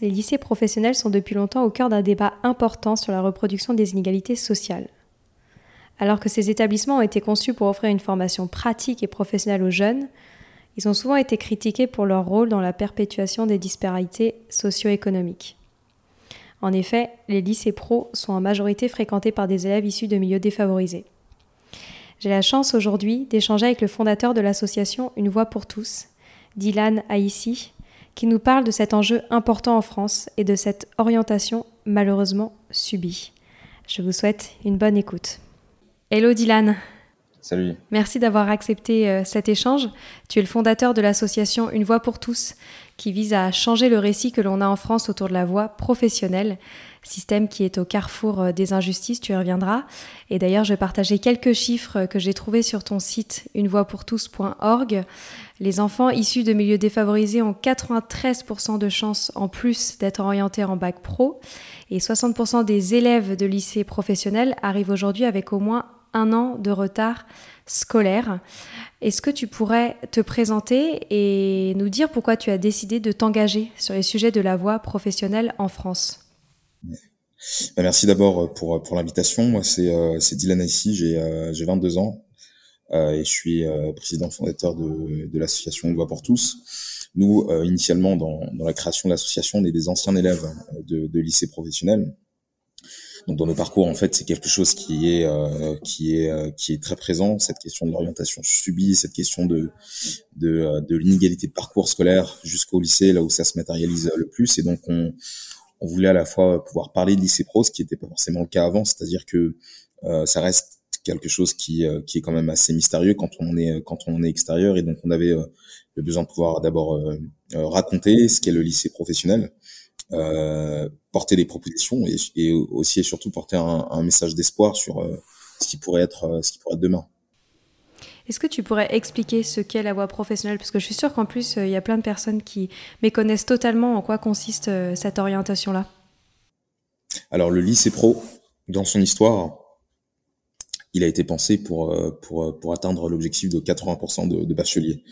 Les lycées professionnels sont depuis longtemps au cœur d'un débat important sur la reproduction des inégalités sociales. Alors que ces établissements ont été conçus pour offrir une formation pratique et professionnelle aux jeunes, ils ont souvent été critiqués pour leur rôle dans la perpétuation des disparités socio-économiques. En effet, les lycées pro sont en majorité fréquentés par des élèves issus de milieux défavorisés. J'ai la chance aujourd'hui d'échanger avec le fondateur de l'association Une Voix pour tous, Dylan Aïssi, qui nous parle de cet enjeu important en France et de cette orientation malheureusement subie. Je vous souhaite une bonne écoute. Hello Dylan. Salut. Merci d'avoir accepté euh, cet échange. Tu es le fondateur de l'association Une Voix pour tous, qui vise à changer le récit que l'on a en France autour de la voie professionnelle, système qui est au carrefour euh, des injustices, tu y reviendras. Et d'ailleurs, je vais partager quelques chiffres que j'ai trouvés sur ton site unevoixpourtous.org. Les enfants issus de milieux défavorisés ont 93% de chances en plus d'être orientés en bac pro et 60% des élèves de lycée professionnel arrivent aujourd'hui avec au moins un an de retard scolaire. Est-ce que tu pourrais te présenter et nous dire pourquoi tu as décidé de t'engager sur les sujets de la voie professionnelle en France? Bah, Merci d'abord pour, pour l'invitation. Moi, c'est euh, Dylan ici, j'ai euh, 22 ans euh, et je suis euh, président fondateur de, de l'association Voix pour tous. Nous, euh, initialement, dans, dans la création de l'association, on est des anciens élèves de, de lycée professionnel. Donc dans nos parcours, en fait, c'est quelque chose qui est euh, qui est euh, qui est très présent. Cette question de l'orientation subie, cette question de de, euh, de l'inégalité de parcours scolaire jusqu'au lycée, là où ça se matérialise le plus. Et donc on on voulait à la fois pouvoir parler de lycée pro, ce qui n'était pas forcément le cas avant, c'est-à-dire que euh, ça reste quelque chose qui qui est quand même assez mystérieux quand on est quand on est extérieur. Et donc on avait le besoin de pouvoir d'abord raconter ce qu'est le lycée professionnel euh, porter des propositions et, et, aussi et surtout porter un, un message d'espoir sur euh, ce qui pourrait être euh, ce qui pourrait être demain. Est-ce que tu pourrais expliquer ce qu'est la voie professionnelle? Parce que je suis sûre qu'en plus, il y a plein de personnes qui méconnaissent totalement en quoi consiste cette orientation-là. Alors, le lycée pro, dans son histoire, il a été pensé pour, pour, pour atteindre l'objectif de 80% de, bacheliers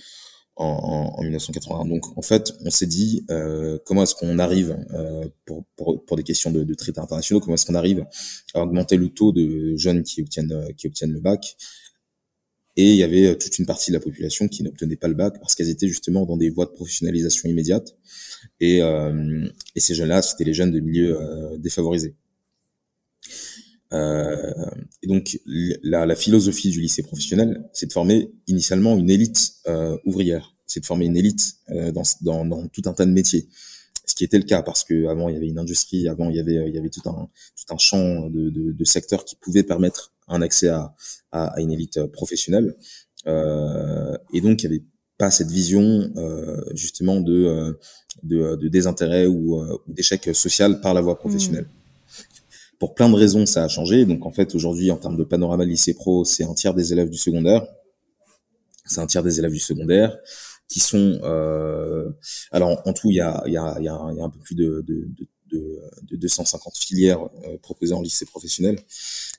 en, en, 1981. Donc en fait, on s'est dit euh, comment est-ce qu'on arrive euh, pour, des questions de, de traités internationaux, comment est-ce qu'on arrive à augmenter le taux de jeunes qui obtiennent le bac? Et il y avait toute une partie de la population qui n'obtenait pas le bac parce qu'elles étaient justement dans des voies de professionnalisation immédiate. Et, euh, et ces jeunes-là, c'était les jeunes de milieux euh, défavorisés. Euh, et donc la, philosophie du lycée professionnel, c'est de former initialement une élite euh, ouvrière, c'est de former une élite euh, dans, tout un tas de métiers. Ce qui était le cas parce que avant il y avait une industrie, avant il y avait tout un champ de, secteurs qui pouvaient permettre un accès à, une élite professionnelle. Et donc il y avait pas cette vision justement de, désintérêt ou, ou d'échec social par la voie professionnelle. Mmh. Pour plein de raisons, ça a changé. Donc en fait, aujourd'hui, en termes de panorama lycée pro, c'est un tiers des élèves du secondaire. C'est un tiers des élèves du secondaire qui sont... Euh... Alors en tout, il y a, un peu plus de, de, de, de 250 filières euh, proposées en lycée professionnel.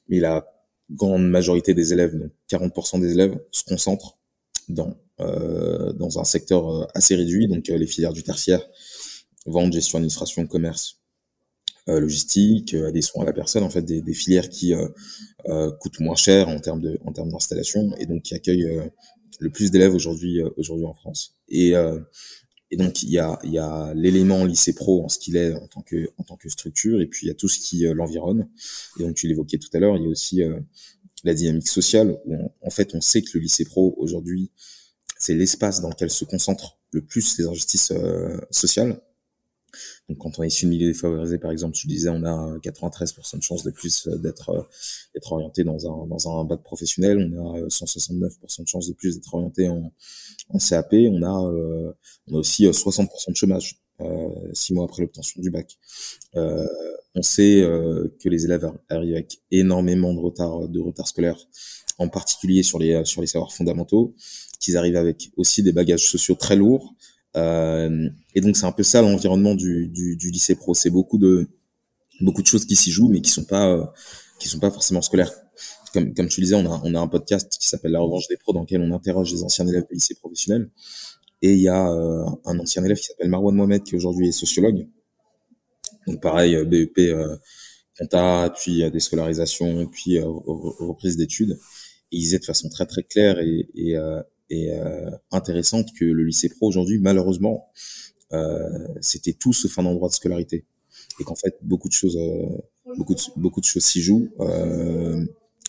Mais la grande majorité des élèves, donc 40% des élèves, se concentrent dans, euh, dans un secteur assez réduit, donc les filières du tertiaire, vente, gestion, administration, commerce, logistique, euh, des soins à la personne, en fait, des, des filières qui euh, coûtent moins cher en termes de en termes d'installation et donc qui accueillent le plus d'élèves aujourd'hui aujourd'hui en France. Et et donc il y a il y a l'élément lycée pro en ce qu'il est en tant que en tant que structure et puis il y a tout ce qui l'environne. Et donc tu l'évoquais tout à l'heure, il y a aussi la dynamique sociale où en fait on sait que le lycée pro aujourd'hui c'est l'espace dans lequel se concentrent le plus les injustices sociales donc quand on est issu de milieu défavorisé, par exemple, tu disais on a 93% de chances de plus euh, d'être euh, d'être orienté dans un dans un bac professionnel, on a 169% euh, de chances de plus d'être orienté en, en CAP, on a on a aussi 60% de chômage euh, six mois après l'obtention du bac. Euh, on sait que les élèves arrivent avec énormément de retard de retard scolaire, en particulier sur les sur les savoirs fondamentaux, qu'ils arrivent avec aussi des bagages sociaux très lourds. Euh, et donc c'est un peu ça l'environnement du, du, lycée pro. C'est beaucoup de beaucoup de choses qui s'y jouent, mais qui sont pas euh, qui sont pas forcément scolaires. Comme, tu disais, on a, on a un podcast qui s'appelle La Revanche des pros, dans lequel on interroge les anciens élèves des lycées professionnels. Et il y a euh, un ancien élève qui s'appelle Marwan Mohamed, qui aujourd'hui est sociologue. Donc pareil, BEP, compta, puis euh, déscolarisation, puis reprise d'études. Et il disait de façon très très claire et, et euh, intéressante que le lycée pro aujourd'hui, malheureusement, euh, c'était tout sauf un endroit de scolarité, et qu'en fait beaucoup de choses, euh, beaucoup de beaucoup de choses s'y jouent,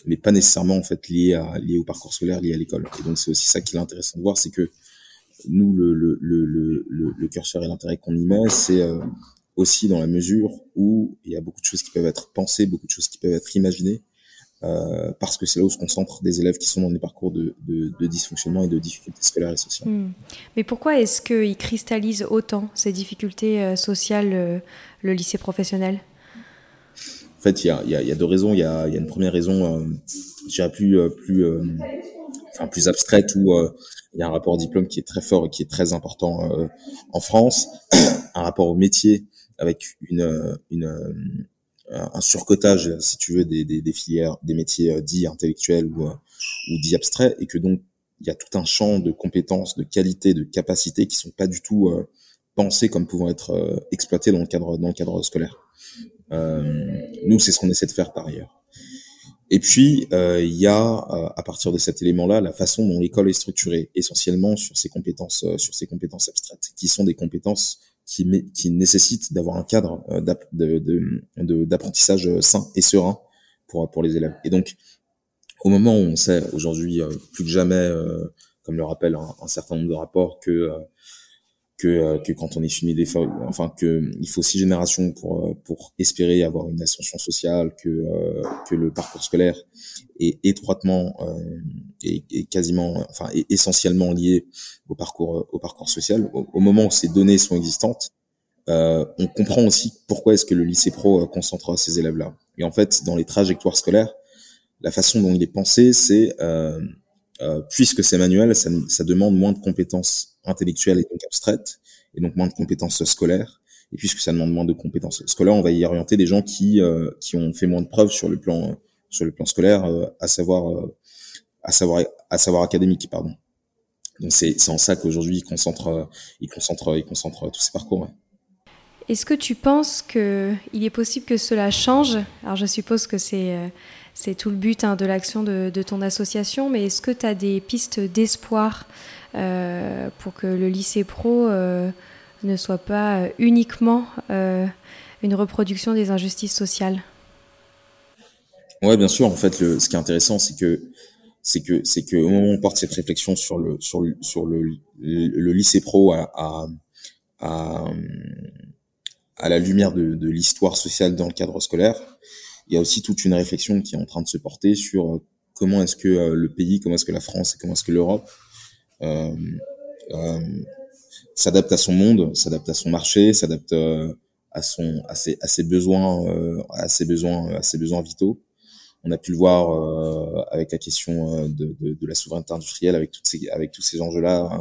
mais pas nécessairement en fait liées à liées au parcours scolaire, liées à l'école. Et donc c'est aussi ça qui est intéressant de voir, c'est que nous le le le le, curseur et l'intérêt qu'on y met, c'est aussi dans la mesure où il y a beaucoup de choses qui peuvent être pensées, beaucoup de choses qui peuvent être imaginées, euh, parce que c'est là où se concentrent des élèves qui sont dans des parcours de, de, de dysfonctionnement et de difficultés scolaires et sociales. Hmm. Mais pourquoi est-ce qu'ils cristallisent autant ces difficultés euh, sociales, euh, le lycée professionnel? En fait, il y a, y, y a, deux raisons. Il y a, y a, une première raison, je dirais plus, plus, enfin, plus abstraite, où il y a un rapport diplôme qui est très fort et qui est très important en France, un rapport au métier avec une, une un surcotage, si tu veux, des, filières, des métiers euh, dits intellectuels ou, euh, dits abstraits, et que donc il y a tout un champ de compétences, de qualités, de capacités qui sont pas du tout euh, pensés comme pouvant être euh, exploités dans le cadre dans le cadre scolaire. Euh, nous, c'est ce qu'on essaie de faire par ailleurs. Et puis, il y a, à partir de cet élément-là, la façon dont l'école est structurée, essentiellement sur ces compétences, sur ces compétences abstraites, qui sont des compétences qui, qui nécessite d'avoir un cadre euh, d'apprentissage de, sain et serein pour, pour les élèves. Et donc, au moment où on sait aujourd'hui euh, plus que jamais, euh, comme le rappelle un, certain nombre de rapports, que que, que quand on est soumis des enfin que il faut six générations pour pour espérer avoir une ascension sociale, que que le parcours scolaire est étroitement et, quasiment, enfin essentiellement lié au parcours au parcours social. Au, moment où ces données sont existantes, euh, on comprend aussi pourquoi est-ce que le lycée pro concentre ces élèves-là. Et en fait, dans les trajectoires scolaires, la façon dont il est pensé, c'est euh, euh, puisque c'est manuel, ça, ça, demande moins de compétences intellectuelles et donc abstraites, et donc moins de compétences scolaires. Et puisque ça demande moins de compétences scolaires, on va y orienter des gens qui euh, qui ont fait moins de preuves sur le plan sur le plan scolaire, euh, à savoir euh, à savoir à savoir académique, pardon. Donc c'est en ça qu'aujourd'hui il concentre il concentre il concentre tous ces parcours. Ouais. Est-ce que tu penses que il est possible que cela change? Alors je suppose que c'est c'est tout le but hein, de l'action de, ton association, mais est-ce que tu as des pistes d'espoir euh, pour que le lycée pro euh, ne soit pas uniquement euh, une reproduction des injustices sociales? Ouais, bien sûr. En fait, ce qui est intéressant, c'est que c'est que c'est moment où on porte cette réflexion sur le sur le sur le, lycée pro à, à la lumière de, l'histoire sociale dans le cadre scolaire, il y a aussi toute une réflexion qui est en train de se porter sur euh, comment est-ce que euh, le pays, comment est-ce que la France et comment est-ce que l'Europe euh, euh, s'adapte à son monde, s'adapte à son marché, s'adapte à ses, besoins à ses besoins à ses besoins vitaux. On a pu le voir avec la question de, de, de, la souveraineté industrielle, avec toutes ces, avec tous ces enjeux-là, hein,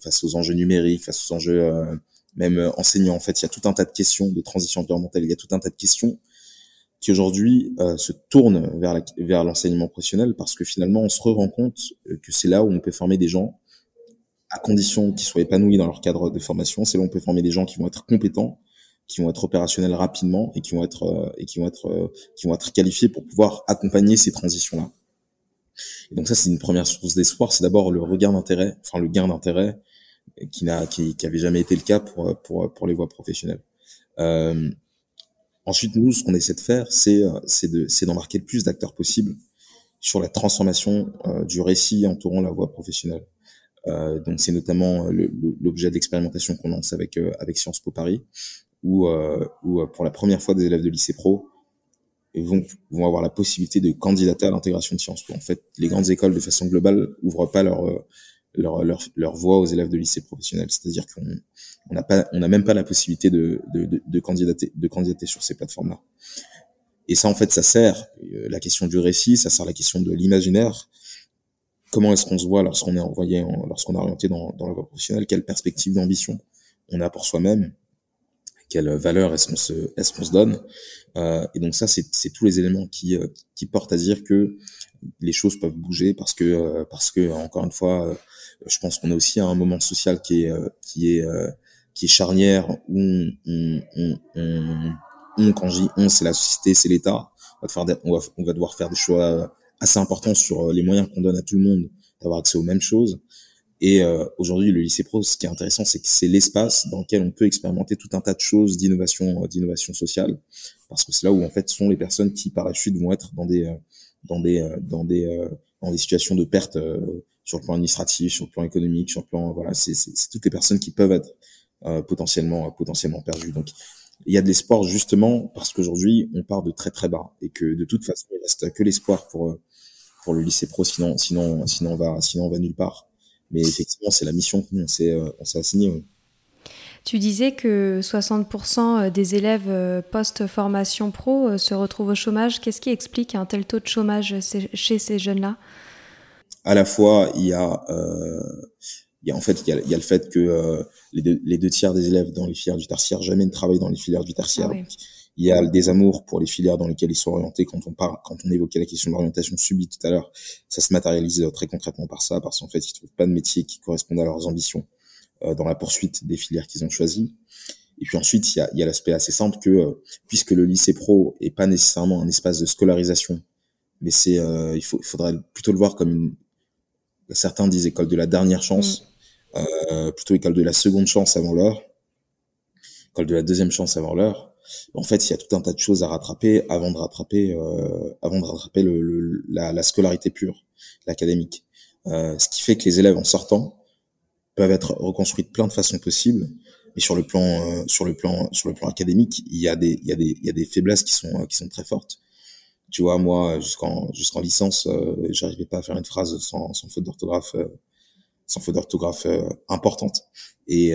face aux enjeux numériques, face aux enjeux même enseignants. En fait, il y a tout un tas de questions de transition environnementale. Il y a tout un tas de questions qui aujourd'hui se tournent vers, la, vers l'enseignement professionnel parce que finalement, on se rend compte que c'est là où on peut former des gens à condition qu'ils soient épanouis dans leur cadre de formation. C'est là où on peut former des gens qui vont être compétents qui vont être opérationnels rapidement et qui vont être euh, et qui vont être euh, qui vont être qualifiés pour pouvoir accompagner ces transitions là. Et donc ça c'est une première source d'espoir, c'est d'abord le regain d'intérêt, enfin le gain d'intérêt qui n'a qui, qui avait jamais été le cas pour pour pour les voies professionnelles. Euh, ensuite nous ce qu'on essaie de faire c'est c'est de c'est d'embarquer le plus d'acteurs possible sur la transformation du récit entourant la voie professionnelle. Euh, donc c'est notamment l'objet d'expérimentation qu'on lance avec avec Sciences Po Paris, où, euh, où euh, pour la première fois des élèves de lycée pro vont, vont avoir la possibilité de candidater à l'intégration de Sciences Po. En fait, les grandes écoles, de façon globale, ouvrent pas leur euh, leur, leur, leur voie aux élèves de lycée professionnel. C'est-à-dire qu'on on n'a pas, on n'a même pas la possibilité de, de, de, de, candidater, de candidater sur ces plateformes-là. Et ça, en fait, ça sert euh, la question du récit, ça sert la question de l'imaginaire. Comment est-ce qu'on se voit lorsqu'on est envoyé, lorsqu'on est orienté dans, dans la voie professionnelle? Quelle perspective d'ambition on a pour soi-même? Quelle valeur est-ce qu'on se, donne. Euh, et donc ça, c'est, tous les éléments qui, euh, qui portent à dire que les choses peuvent bouger parce que, euh, parce que encore une fois, je pense qu'on est aussi un moment social qui est, charnière où on, quand je dis on, c'est la société, c'est l'État. On va devoir faire des choix assez importants sur les moyens qu'on donne à tout le monde d'avoir accès aux mêmes choses. Et euh, aujourd'hui, le lycée pro, ce qui est intéressant, c'est que c'est l'espace dans lequel on peut expérimenter tout un tas de choses d'innovation, euh, d'innovation sociale, parce que c'est là où en fait sont les personnes qui par la suite vont être dans des, euh, dans des, dans des, dans des situations de perte sur le plan administratif, sur le plan économique, sur le plan voilà, c'est, toutes les personnes qui peuvent être potentiellement, potentiellement perdues. Donc il y a de l'espoir justement parce qu'aujourd'hui on part de très très bas et que de toute façon il reste que l'espoir pour pour le lycée pro, sinon sinon sinon on va sinon on va nulle part. Mais effectivement, c'est la mission qu'on s'est, euh, on s'est assigné. Tu disais que 60% des élèves euh, post-formation pro euh, se retrouvent au chômage. Qu'est-ce qui explique un tel taux de chômage chez ces jeunes-là? À la fois, il y a, euh, il y a en fait, il y a, il y a le fait que les, deux, les, deux, tiers des élèves dans les filières du tertiaire jamais ne travaillent dans les filières du tertiaire. Ah il y a le désamour pour les filières dans lesquelles ils sont orientés. Quand on parle, quand on évoquait la question de l'orientation subie tout à l'heure, ça se matérialise très concrètement par ça, parce qu'en fait, ils trouvent pas de métier qui correspondent à leurs ambitions euh, dans la poursuite des filières qu'ils ont choisies. Et puis ensuite, il y a, y a l'aspect assez simple que, euh, puisque le lycée pro est pas nécessairement un espace de scolarisation, mais c'est, euh, il, faut, il faudrait plutôt le voir comme une, certains disent école de la dernière chance, mmh. plutôt école de la seconde chance avant l'heure, école de la deuxième chance avant l'heure en fait, il y a tout un tas de choses à rattraper avant de rattraper, euh, avant de rattraper le, la, la, scolarité pure, l'académique. Euh, ce qui fait que les élèves en sortant peuvent être reconstruits de plein de façons possibles. Mais sur le plan, euh, sur le plan, sur le plan académique, il y a des, il y a des, il y a des faiblesses qui sont, qui sont très fortes. Tu vois, moi, jusqu'en, jusqu'en licence, euh, j'arrivais pas à faire une phrase sans, sans faute d'orthographe, euh, sans faute d'orthographe euh, importante. Et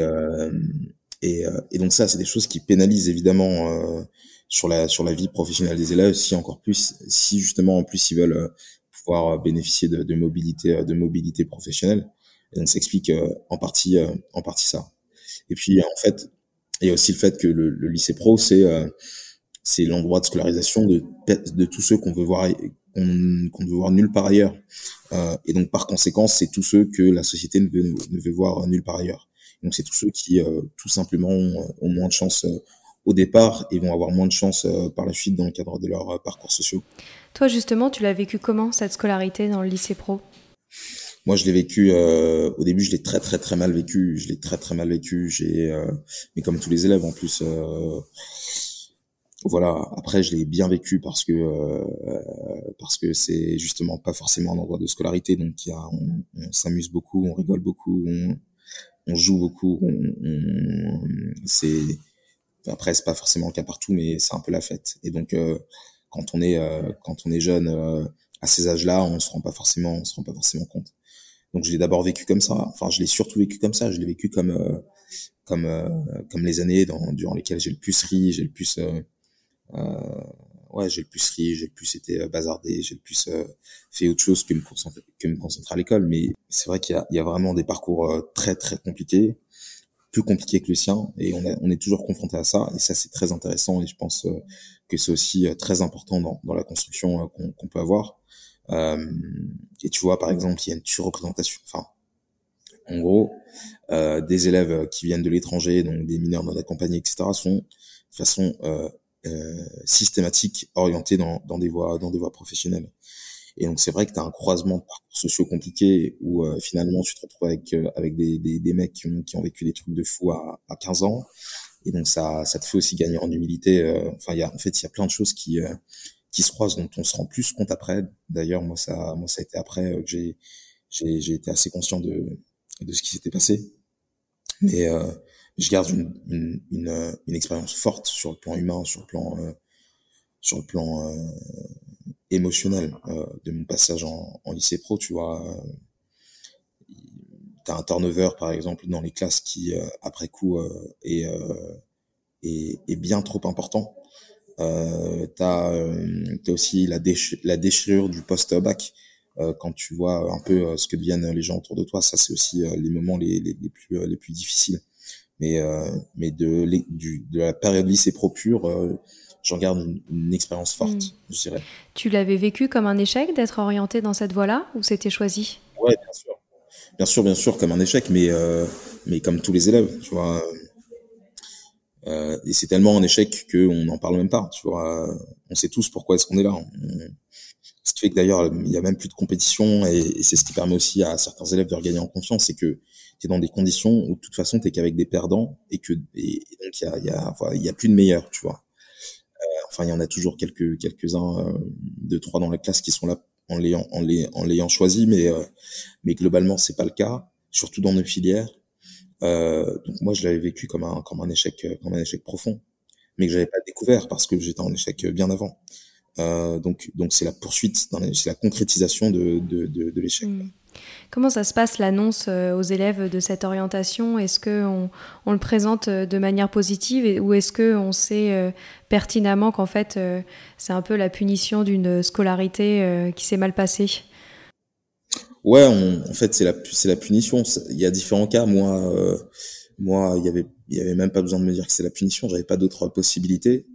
et, euh, et donc ça, c'est des choses qui pénalisent évidemment euh, sur la sur la vie professionnelle des élèves, si encore plus, si justement en plus ils veulent euh, pouvoir bénéficier de, de mobilité de mobilité professionnelle. Et donc ça explique en partie en partie ça. Et puis en fait, il y a aussi le fait que le, le lycée pro, c'est c'est l'endroit de scolarisation de, de tous ceux qu'on veut voir qu'on ne veut voir nulle part ailleurs. Euh, et donc par conséquent, c'est tous ceux que la société ne veut, ne veut voir nulle part ailleurs. Donc c'est tous ceux qui euh, tout simplement ont, moins de chance euh, au départ et vont avoir moins de chance euh, par la suite dans le cadre de leur parcours sociaux. Toi justement, tu l'as vécu comment cette scolarité dans le lycée pro? Moi, je l'ai vécu. Euh, au début, je l'ai très très très mal vécu. Je l'ai très très mal vécu. J'ai, euh, mais comme tous les élèves en plus. Euh, voilà. Après, je l'ai bien vécu parce que parce que c'est justement pas forcément un endroit de scolarité. Donc, y a, on, on s'amuse beaucoup, on rigole beaucoup, on, on joue beaucoup. On, c'est après c'est pas forcément le cas partout, mais c'est un peu la fête. Et donc euh, quand on est euh, quand on est jeune euh, à ces âges-là, on se rend pas forcément on se rend pas forcément compte. Donc je l'ai d'abord vécu comme ça. Enfin je l'ai surtout vécu comme ça. Je l'ai vécu comme comme comme les années dans, durant lesquelles j'ai le plus ri, j'ai le plus ouais, j'ai le plus ri, j'ai le plus été bazardé, j'ai le plus fait autre chose que me concentrer, que me concentrer à l'école. Mais c'est vrai qu'il y a, il y a vraiment des parcours très très compliqués plus compliqué que le sien. Et on, on est toujours confronté à ça. Et ça c'est très intéressant. Et je pense euh, que c'est aussi euh, très important dans, dans la construction euh, qu'on peut avoir. Et tu vois par exemple il y a une surreprésentation. Enfin en gros des élèves qui viennent de l'étranger donc des mineurs non accompagnés etc sont de façon systématique orientés dans, dans des voies dans des voies professionnelles et donc c'est vrai que tu as un croisement de parcours sociaux compliqués où euh, finalement tu te retrouves avec euh, avec des, des, des, mecs qui ont, qui ont vécu des trucs de fou à, à 15 ans. Et donc ça ça te fait aussi gagner en humilité. Euh, enfin il y a en fait il y a plein de choses qui qui se croisent dont on se rend plus compte après. D'ailleurs moi ça moi ça a été après que j'ai j'ai j'ai été assez conscient de de ce qui s'était passé. Mais je garde une, une, une, une, expérience forte sur le plan humain, sur le plan, sur le plan émotionnel euh, de mon passage en, en, lycée pro, tu vois. Euh, t'as un turnover, par exemple, dans les classes qui, euh, après coup, euh, est, est, est, bien trop important. Euh, t'as as aussi la, déchirure du post-bac quand tu vois un peu ce que deviennent les gens autour de toi. Ça, c'est aussi les moments les, les, plus, les plus difficiles. Mais, mais de, du, de la période lycée pro pure, j'en garde une, expérience forte, hmm. je dirais. Tu l'avais vécu comme un échec d'être orienté dans cette voie-là ou c'était choisi? Ouais, bien sûr. Bien sûr, bien sûr, comme un échec, mais, euh, mais comme tous les élèves, tu vois. Euh, et c'est tellement un échec qu'on n'en parle même pas, tu vois. On sait tous pourquoi est-ce qu'on est là. Ce qui fait que d'ailleurs, il y a même plus de compétition et, c'est ce qui permet aussi à certains élèves de regagner en confiance, c'est que tu es dans des conditions où de toute façon, tu qu'avec des perdants et que et, donc il y a, y, a, y a plus de meilleurs, tu vois. Enfin, il y en a toujours quelques quelques-uns, euh, deux trois dans la classe qui sont là en l'ayant en en l'ayant choisi, mais euh, mais globalement c'est pas le cas, surtout dans nos filières. Euh, donc moi je l'avais vécu comme un comme un échec comme un échec profond, mais que j'avais pas découvert parce que j'étais en échec bien avant. Euh, donc donc c'est la poursuite, c'est la concrétisation de de, de, de l'échec. Mmh. Comment ça se passe l'annonce euh, aux élèves de cette orientation? Est-ce qu'on on le présente euh, de manière positive ou est-ce qu'on sait euh, pertinemment qu'en fait c'est un peu la punition d'une scolarité qui s'est mal passée? Ouais, en fait c'est la, punition. Il y a différents cas. Moi, moi il y avait, y avait même pas besoin de me dire que c'est la punition. J'avais pas d'autre possibilité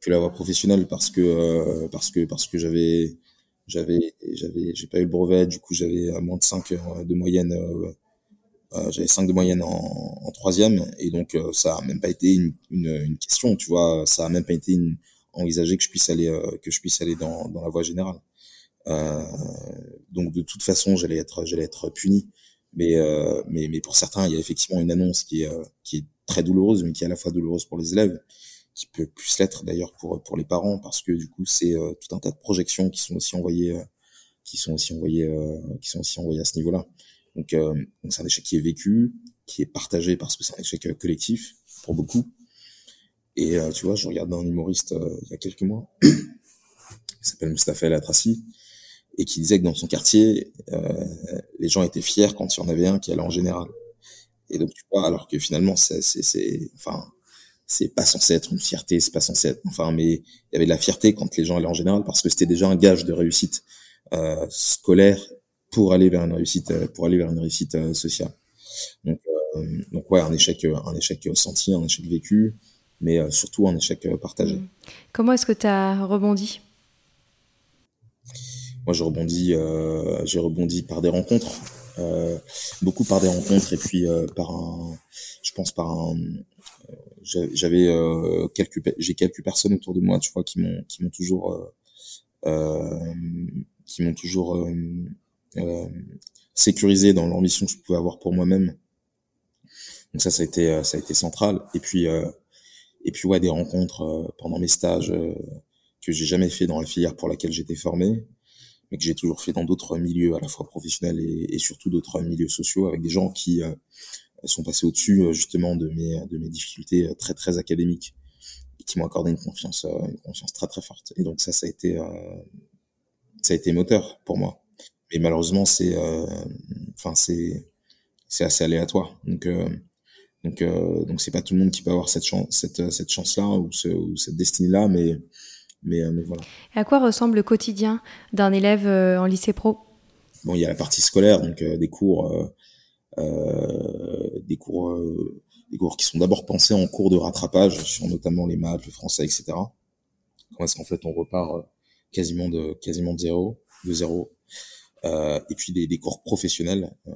que la voie professionnelle parce que parce que parce que j'avais j'avais j'avais j'ai pas eu le brevet du coup j'avais moins de 5 euh, de moyenne euh, euh, j'avais 5 de moyenne en, troisième. Et donc ça a même pas été une, une, une, question tu vois. Ça a même pas été une, envisagé que je puisse aller que je puisse aller dans, dans la voie générale. Euh, donc de toute façon j'allais être j'allais être puni. Mais euh, mais mais pour certains il y a effectivement une annonce qui est qui est très douloureuse mais qui est à la fois douloureuse pour les élèves qui peut plus l'être d'ailleurs pour pour les parents parce que du coup c'est euh, tout un tas de projections qui sont aussi envoyées euh, qui sont aussi envoyées euh, qui sont aussi envoyées à ce niveau-là. Donc donc c'est un échec qui est vécu, qui est partagé parce que c'est un échec collectif pour beaucoup. Et tu vois, je regardais un humoriste il y a quelques mois qui s'appelle Mustafa El et qui disait que dans son quartier, les gens étaient fiers quand il y en avait un qui allait en général. Et donc tu vois, alors que finalement c'est c'est enfin c'est pas censé être une fierté, c'est pas censé être, enfin, mais il y avait de la fierté quand les gens allaient en général parce que c'était déjà un gage de réussite euh, scolaire pour aller vers une réussite, euh, pour aller vers une réussite euh, sociale. Donc, euh, donc ouais, un échec, un échec senti, un échec vécu, mais surtout un échec partagé. Mmh. Comment est-ce que tu as rebondi? Moi, je rebondis, j'ai rebondi par des rencontres, beaucoup par des rencontres et puis par un, je pense par un, j'avais euh, quelques j'ai quelques personnes autour de moi tu vois qui m'ont qui m'ont toujours euh, euh qui m'ont toujours euh, euh, sécurisé dans l'ambition que je pouvais avoir pour moi-même. Donc ça ça a été ça a été central. Et puis et puis ouais des rencontres pendant mes stages que j'ai jamais fait dans la filière pour laquelle j'étais formé mais que j'ai toujours fait dans d'autres milieux à la fois professionnels et, et surtout d'autres milieux sociaux avec des gens qui sont passés au-dessus euh, justement de mes de mes difficultés euh, très très académiques et qui m'ont accordé une confiance euh, une confiance très très forte. Et donc ça ça a été ça a été moteur pour moi. Mais malheureusement c'est enfin c'est c'est assez aléatoire. Donc Donc, donc c'est pas tout le monde qui peut avoir cette chance, cette, cette chance-là ou, ce, ou cette destinée-là, mais, mais, mais, voilà. Et à quoi ressemble le quotidien d'un élève en lycée pro? Bon, il y a la partie scolaire, donc des cours, des cours, des cours qui sont d'abord pensés en cours de rattrapage sur notamment les maths, le français, etc. Parce qu'en fait on repart quasiment de quasiment de zéro, de zéro. Euh, et puis des, des cours professionnels euh,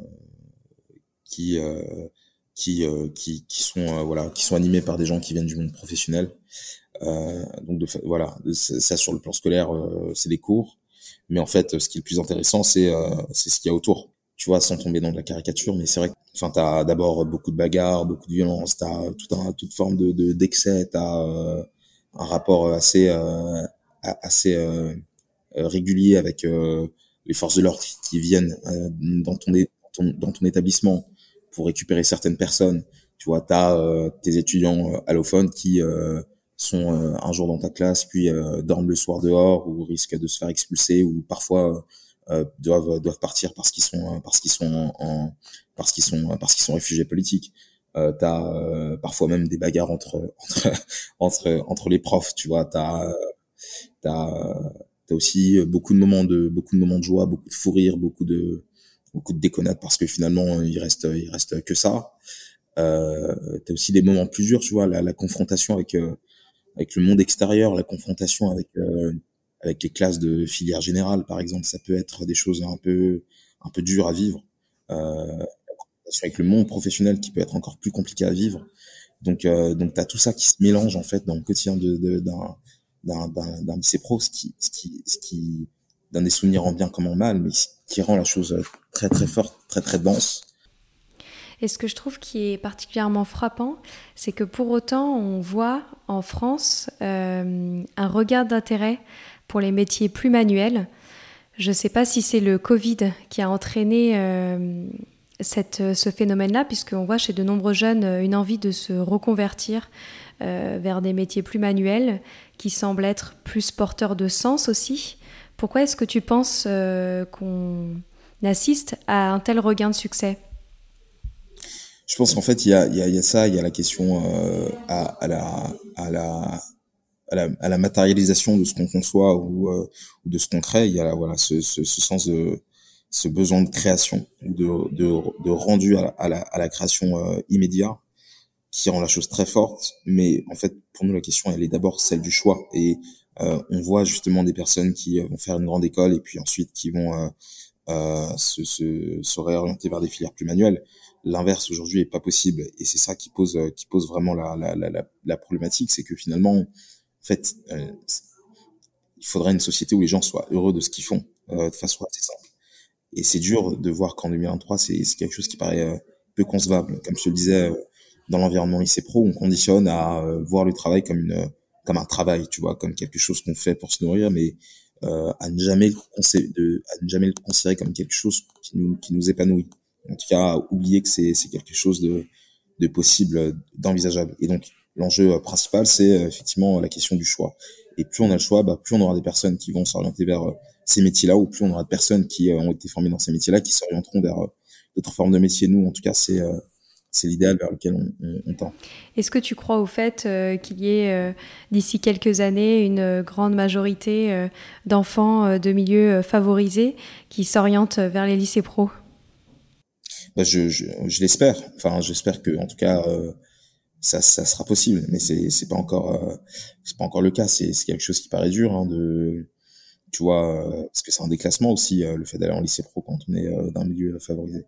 qui euh, qui, qui qui sont voilà qui sont animés par des gens qui viennent du monde professionnel. donc de, voilà, ça sur le plan scolaire, c'est des cours. Mais en fait, ce qui est le plus intéressant, c'est c'est ce qu'il y a autour. Tu vois, sans tomber dans de la caricature, mais c'est vrai. Enfin, t'as d'abord beaucoup de bagarres, beaucoup de violence, t'as tout un, toute forme de d'excès, t'as euh, un rapport assez euh, assez euh, régulier avec les forces de l'ordre qui viennent euh, dans ton, dans ton établissement pour récupérer certaines personnes. Tu vois, tu as euh, tes étudiants euh, allophones qui sont un jour dans ta classe, puis dorment le soir dehors ou risquent de se faire expulser ou parfois doivent doivent partir parce qu'ils sont parce qu'ils sont en, parce qu'ils sont parce qu'ils sont réfugiés politiques. Euh, t'as parfois même des bagarres entre entre entre entre les profs, tu vois. T'as t'as T'as aussi euh, beaucoup de moments de beaucoup de moments de joie, beaucoup de fou rire, beaucoup de beaucoup de déconnades parce que finalement il reste il reste que ça. Euh, t'as aussi des moments plus durs, tu vois, la, la confrontation avec euh, avec le monde extérieur, la confrontation avec euh, avec les classes de filière générale, par exemple, ça peut être des choses un peu un peu dures à vivre. Euh, avec le monde professionnel qui peut être encore plus compliqué à vivre. Donc euh, donc t'as tout ça qui se mélange en fait dans le quotidien d'un d'un lycée pro, ce qui, ce qui, ce qui donne des souvenirs en bien comme en mal, mais qui rend la chose très très forte, très très dense. Et ce que je trouve qui est particulièrement frappant, c'est que pour autant, on voit en France euh, un regard d'intérêt pour les métiers plus manuels. Je ne sais pas si c'est le Covid qui a entraîné euh, cette, ce phénomène-là, puisqu'on voit chez de nombreux jeunes une envie de se reconvertir euh, vers des métiers plus manuels qui semblent être plus porteurs de sens aussi. Pourquoi est-ce que tu penses euh, qu'on assiste à un tel regain de succès? Je pense qu'en fait, il y a, ça, il y a la question euh, à, la, à, la, à la matérialisation de ce qu'on conçoit ou, ou de ce qu'on crée. Il y a voilà, ce, ce, ce sens de ce besoin de création, de, de, de rendu à, la, à la création euh, immédiat qui rend la chose très forte. Mais en fait, pour nous, la question, elle est d'abord celle du choix. Et euh, on voit justement des personnes qui euh, vont faire une grande école et puis ensuite qui vont euh, euh, se, se, se, réorienter vers des filières plus manuelles. L'inverse aujourd'hui est pas possible. Et c'est ça qui pose, euh, qui pose vraiment la, la, la, la problématique, c'est que finalement, en fait, il faudrait une société où les gens soient heureux de ce qu'ils font de façon assez simple. Et c'est dur de voir qu'en 2023, c'est quelque chose qui paraît peu concevable. Comme je le disais, dans l'environnement lycée pro, on conditionne à euh, voir le travail comme une comme un travail, tu vois, comme quelque chose qu'on fait pour se nourrir, mais euh, à ne jamais le de, à ne jamais le considérer comme quelque chose qui nous qui nous épanouit. En tout cas, oublier que c'est c'est quelque chose de de possible, d'envisageable. Et donc l'enjeu euh, principal, c'est euh, effectivement la question du choix. Et plus on a le choix, bah, plus on aura des personnes qui vont s'orienter vers ces métiers-là, ou plus on aura de personnes qui ont été formées dans ces métiers-là, qui s'orienteront vers d'autres formes de métiers. Nous, en tout cas, c'est c'est l'idéal vers lequel on, tend. Est-ce que tu crois au fait euh, qu'il y ait euh, d'ici quelques années une euh, grande majorité d'enfants de milieux favorisés qui s'orientent vers les lycées pro? Bah, je, je, je l'espère. Enfin, j'espère que en tout cas ça, ça sera possible, mais c'est c'est pas encore c'est pas encore le cas. C'est quelque chose qui paraît dur hein, de tu vois parce que c'est un déclassement aussi le fait d'aller en lycée pro quand on est d'un milieu favorisé.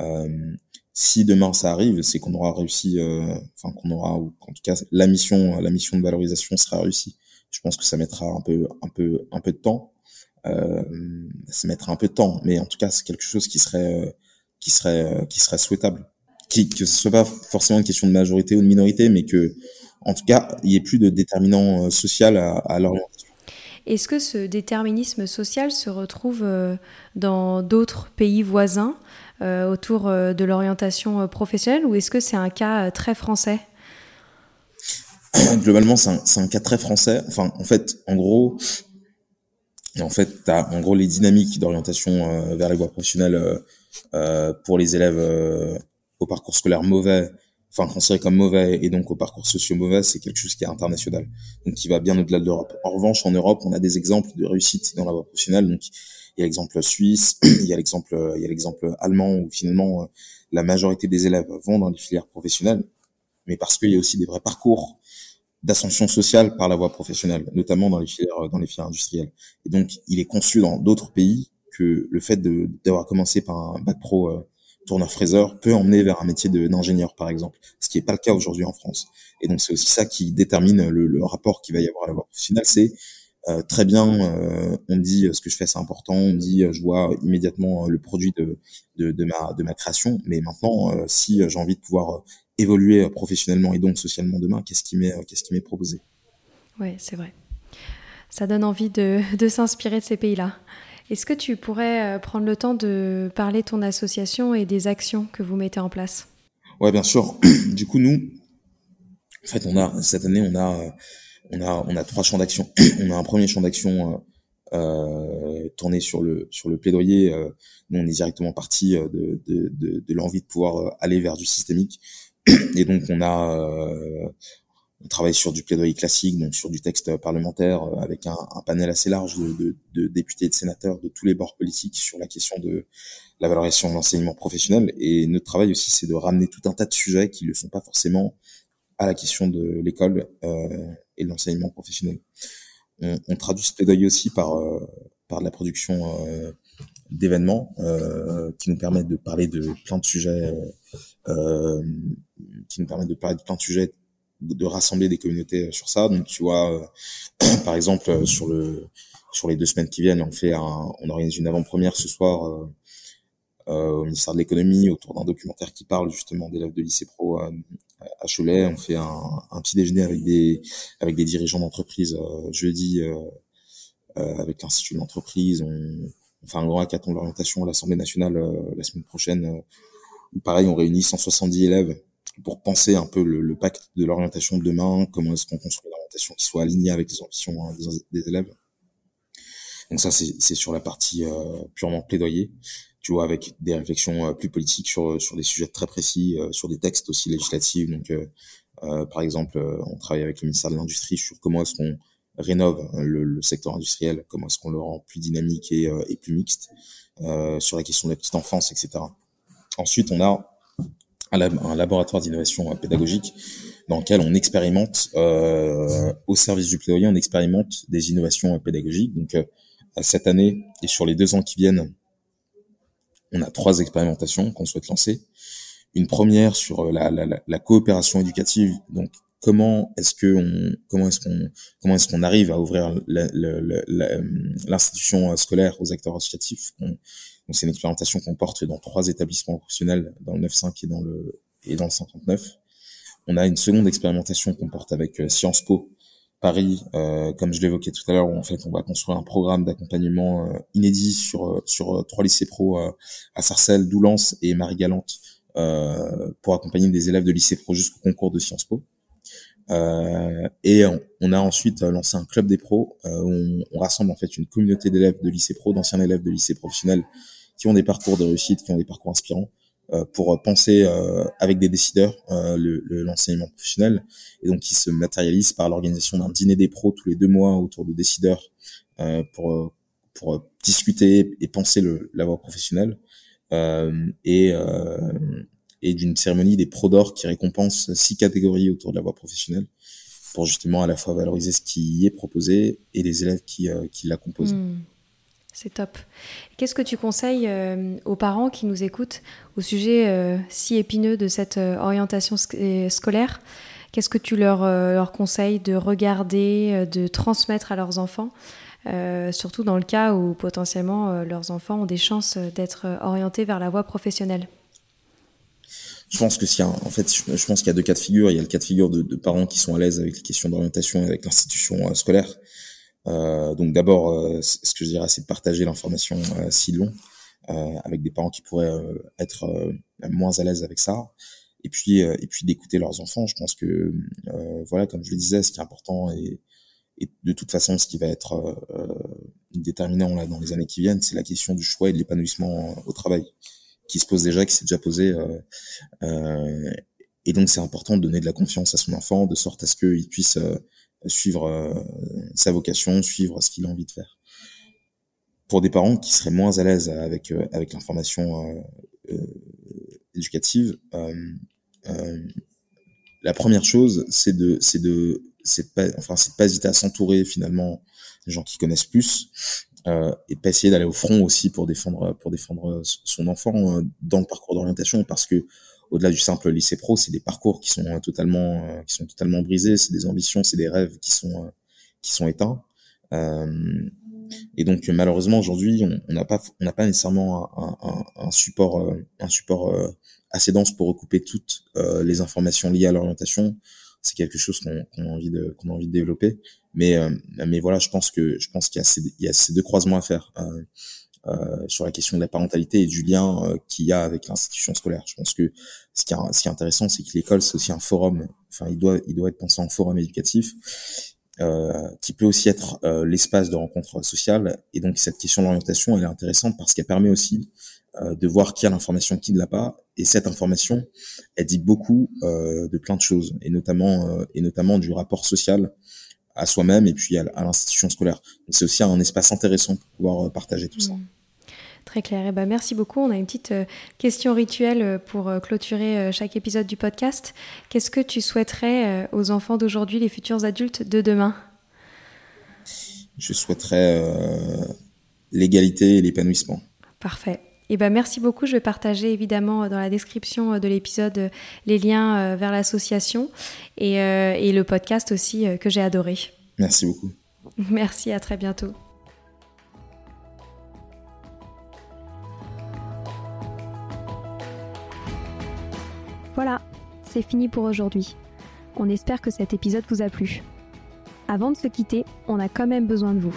Euh, si demain ça arrive, c'est qu'on aura réussi, euh, enfin qu'on aura, ou en tout cas la mission, la mission de valorisation sera réussie. Je pense que ça mettra un peu, un peu, un peu de temps. Euh, ça mettra un peu de temps, mais en tout cas c'est quelque chose qui serait, euh, qui serait, qui serait souhaitable. Qui, que ce soit pas forcément une question de majorité ou de minorité, mais que, en tout cas, il y ait plus de déterminant social à, à l'orientation. Est-ce que ce déterminisme social se retrouve dans d'autres pays voisins euh, autour euh, de l'orientation euh, professionnelle ou est-ce que c'est un cas très français? Globalement, c'est un, un, cas très français. Enfin, en fait, en gros, en fait, as, en gros les dynamiques d'orientation vers les voies professionnelles pour les élèves au parcours scolaire mauvais enfin considéré comme mauvais et donc au parcours socio mauvais, c'est quelque chose qui est international, donc qui va bien au-delà de l'Europe. En revanche, en Europe, on a des exemples de réussite dans la voie professionnelle. Donc il y a l'exemple suisse, il y a l'exemple, il y a l'exemple allemand où finalement la majorité des élèves vont dans les filières professionnelles, mais parce qu'il y a aussi des vrais parcours d'ascension sociale par la voie professionnelle, notamment dans les filières dans les filières industrielles. Et donc il est conçu dans d'autres pays que le fait d'avoir commencé par un bac pro euh, tourneur-fraiseur peut emmener vers un métier d'ingénieur, par exemple, ce qui n'est pas le cas aujourd'hui en France. Et donc c'est aussi ça qui détermine le, rapport qu'il va y avoir à la voie c'est euh, très bien, euh, on dit ce que je fais c'est important, on dit je vois immédiatement le produit de, ma, création, mais maintenant si j'ai envie de pouvoir évoluer professionnellement et donc socialement demain, qu'est-ce qui m'est proposé? Oui, c'est vrai. Ça donne envie de s'inspirer de ces pays-là. Est-ce que tu pourrais euh, prendre le temps de parler de ton association et des actions que vous mettez en place? Ouais, bien sûr. Du coup, nous, en fait, on a cette année, on a, on a, trois champs d'action. On a un premier champ d'action euh, euh, tourné sur le plaidoyer. Nous, on est directement parti de l'envie de pouvoir aller vers du systémique. Et donc, on a on travaille sur du plaidoyer classique, donc sur du texte parlementaire, euh, avec un, un panel assez large de, de, de, députés et de sénateurs de tous les bords politiques sur la question de la valorisation de l'enseignement professionnel. Et notre travail aussi, c'est de ramener tout un tas de sujets qui ne sont pas forcément à la question de l'école euh, et de l'enseignement professionnel. On, on, traduit ce plaidoyer aussi par, euh, par la production euh, d'événements euh, qui nous permettent de parler de plein de sujets, euh, qui nous permettent de parler de plein de sujets de rassembler des communautés euh, sur ça. Donc tu vois, euh, par exemple euh, sur le sur les deux semaines qui viennent, on fait un, on organise une avant-première ce soir au ministère de l'économie autour d'un documentaire qui parle justement d'élèves de lycée pro à, à Cholet. On fait un, un, petit déjeuner avec des avec des dirigeants d'entreprise jeudi avec l'institut de l'entreprise. On, on, fait un grand hackathon de l'orientation à l'Assemblée nationale la semaine prochaine. pareil, on réunit 170 élèves pour penser un peu le, le pacte de l'orientation de demain, comment est-ce qu'on construit l'orientation qui soit alignée avec les ambitions hein, des, élèves. Donc ça, c'est sur la partie euh, purement plaidoyer, tu vois, avec des réflexions euh, plus politiques sur sur des sujets très précis, euh, sur des textes aussi législatifs. Donc, euh, euh, par exemple, on travaille avec le ministère de l'Industrie sur comment est-ce qu'on rénove le, le, secteur industriel, comment est-ce qu'on le rend plus dynamique et, et plus mixte, sur la question de la petite enfance, etc. Ensuite, on a un laboratoire d'innovation pédagogique dans lequel on expérimente euh, au service du plaidoyer, on expérimente des innovations pédagogiques. Donc euh, cette année et sur les deux ans qui viennent, on a trois expérimentations qu'on souhaite lancer. Une première sur la, la, la coopération éducative. Donc comment est-ce que on, comment est-ce qu'on comment est-ce qu'on arrive à ouvrir l'institution scolaire aux acteurs associatifs c'est une expérimentation qu'on porte dans trois établissements professionnels, dans le 9.5 et dans le et dans le 139. On a une seconde expérimentation qu'on porte avec euh, Sciences Po Paris, euh, comme je l'évoquais tout à l'heure, où en fait on va construire un programme d'accompagnement euh, inédit sur sur trois lycées pro à Sarcelles, Doulance et Marie-Galante pour accompagner des élèves de lycée pro jusqu'au concours de Sciences Po. et on, a ensuite lancé un club des pros où on, on, rassemble en fait une communauté d'élèves de lycée pro, d'anciens élèves de lycée professionnel qui ont des parcours de réussite, qui ont des parcours inspirants, euh, pour penser euh, avec des décideurs euh, l'enseignement le, professionnel, et donc qui se matérialise par l'organisation d'un dîner des pros tous les deux mois autour de décideurs pour pour discuter et penser le, la voie professionnelle, et et d'une cérémonie des pros d'or qui récompense six catégories autour de la voie professionnelle pour justement à la fois valoriser ce qui y est proposé et les élèves qui, qui la composent. Mmh. C'est top. Qu'est-ce que tu conseilles euh, aux parents qui nous écoutent au sujet euh, si épineux de cette euh, orientation sc scolaire? Qu'est-ce que tu leur, conseilles de regarder, de transmettre à leurs enfants Surtout dans le cas où potentiellement leurs enfants ont des chances d'être orientés vers la voie professionnelle? Je pense que a, en fait, je pense qu'il y a deux cas de figure. Il y a le cas de figure de, de parents qui sont à l'aise avec les questions d'orientation et avec l'institution scolaire donc d'abord, euh, ce que je dirais, c'est de partager l'information euh, si long avec des parents qui pourraient être moins à l'aise avec ça. Et puis et puis d'écouter leurs enfants. Je pense que euh, voilà comme je le disais ce qui est important et, et de toute façon ce qui va être euh, déterminant là dans les années qui viennent c'est la question du choix et de l'épanouissement au travail qui se pose déjà qui s'est déjà posé euh, et donc c'est important de donner de la confiance à son enfant de sorte à ce qu'il puisse suivre sa vocation, suivre ce qu'il a envie de faire. Pour des parents qui seraient moins à l'aise avec avec l'information éducative, la première chose, c'est de, c'est de, c'est pas, enfin, c'est pas hésiter à s'entourer finalement des gens qui connaissent plus euh, et pas essayer d'aller au front aussi pour défendre, pour défendre son enfant euh, dans le parcours d'orientation parce que au-delà du simple lycée pro, c'est des parcours qui sont totalement, euh, qui sont totalement brisés, c'est des ambitions, c'est des rêves qui sont, euh, qui sont éteints. Euh, et donc malheureusement aujourd'hui, on n'a pas, on n'a pas nécessairement un, un, un support, un support assez dense pour recouper toutes les informations liées à l'orientation. C'est quelque chose qu'on a envie de qu'on a envie de développer. Mais euh, mais voilà je pense que je pense qu'il y a ces il y a ces deux croisements à faire. Euh, euh, sur la question de la parentalité et du lien euh, qu'il y a avec l'institution scolaire je pense que ce qui est, ce qui est intéressant c'est que l'école c'est aussi un forum enfin il doit il doit être pensé en forum éducatif euh, qui peut aussi être euh, l'espace de rencontre sociale. Et donc cette question de l'orientation, elle est intéressante parce qu'elle permet aussi euh, de voir qui a l'information, qui ne l'a pas. Et cette information, elle dit beaucoup euh, de plein de choses, et notamment euh, et notamment du rapport social à soi-même et puis à, l'institution scolaire. C'est aussi un espace intéressant pour pouvoir partager tout ça. Très clair. Et eh ben, merci beaucoup. On a une petite question rituelle pour clôturer chaque épisode du podcast. Qu'est-ce que tu souhaiterais aux enfants d'aujourd'hui, les futurs adultes de demain? Je souhaiterais l'égalité et l'épanouissement. Parfait. Et eh ben merci beaucoup. Je vais partager évidemment dans la description de l'épisode les liens vers l'association et, et, le podcast aussi que j'ai adoré. Merci beaucoup. Merci, à très bientôt. Voilà, c'est fini pour aujourd'hui. On espère que cet épisode vous a plu. Avant de se quitter, on a quand même besoin de vous.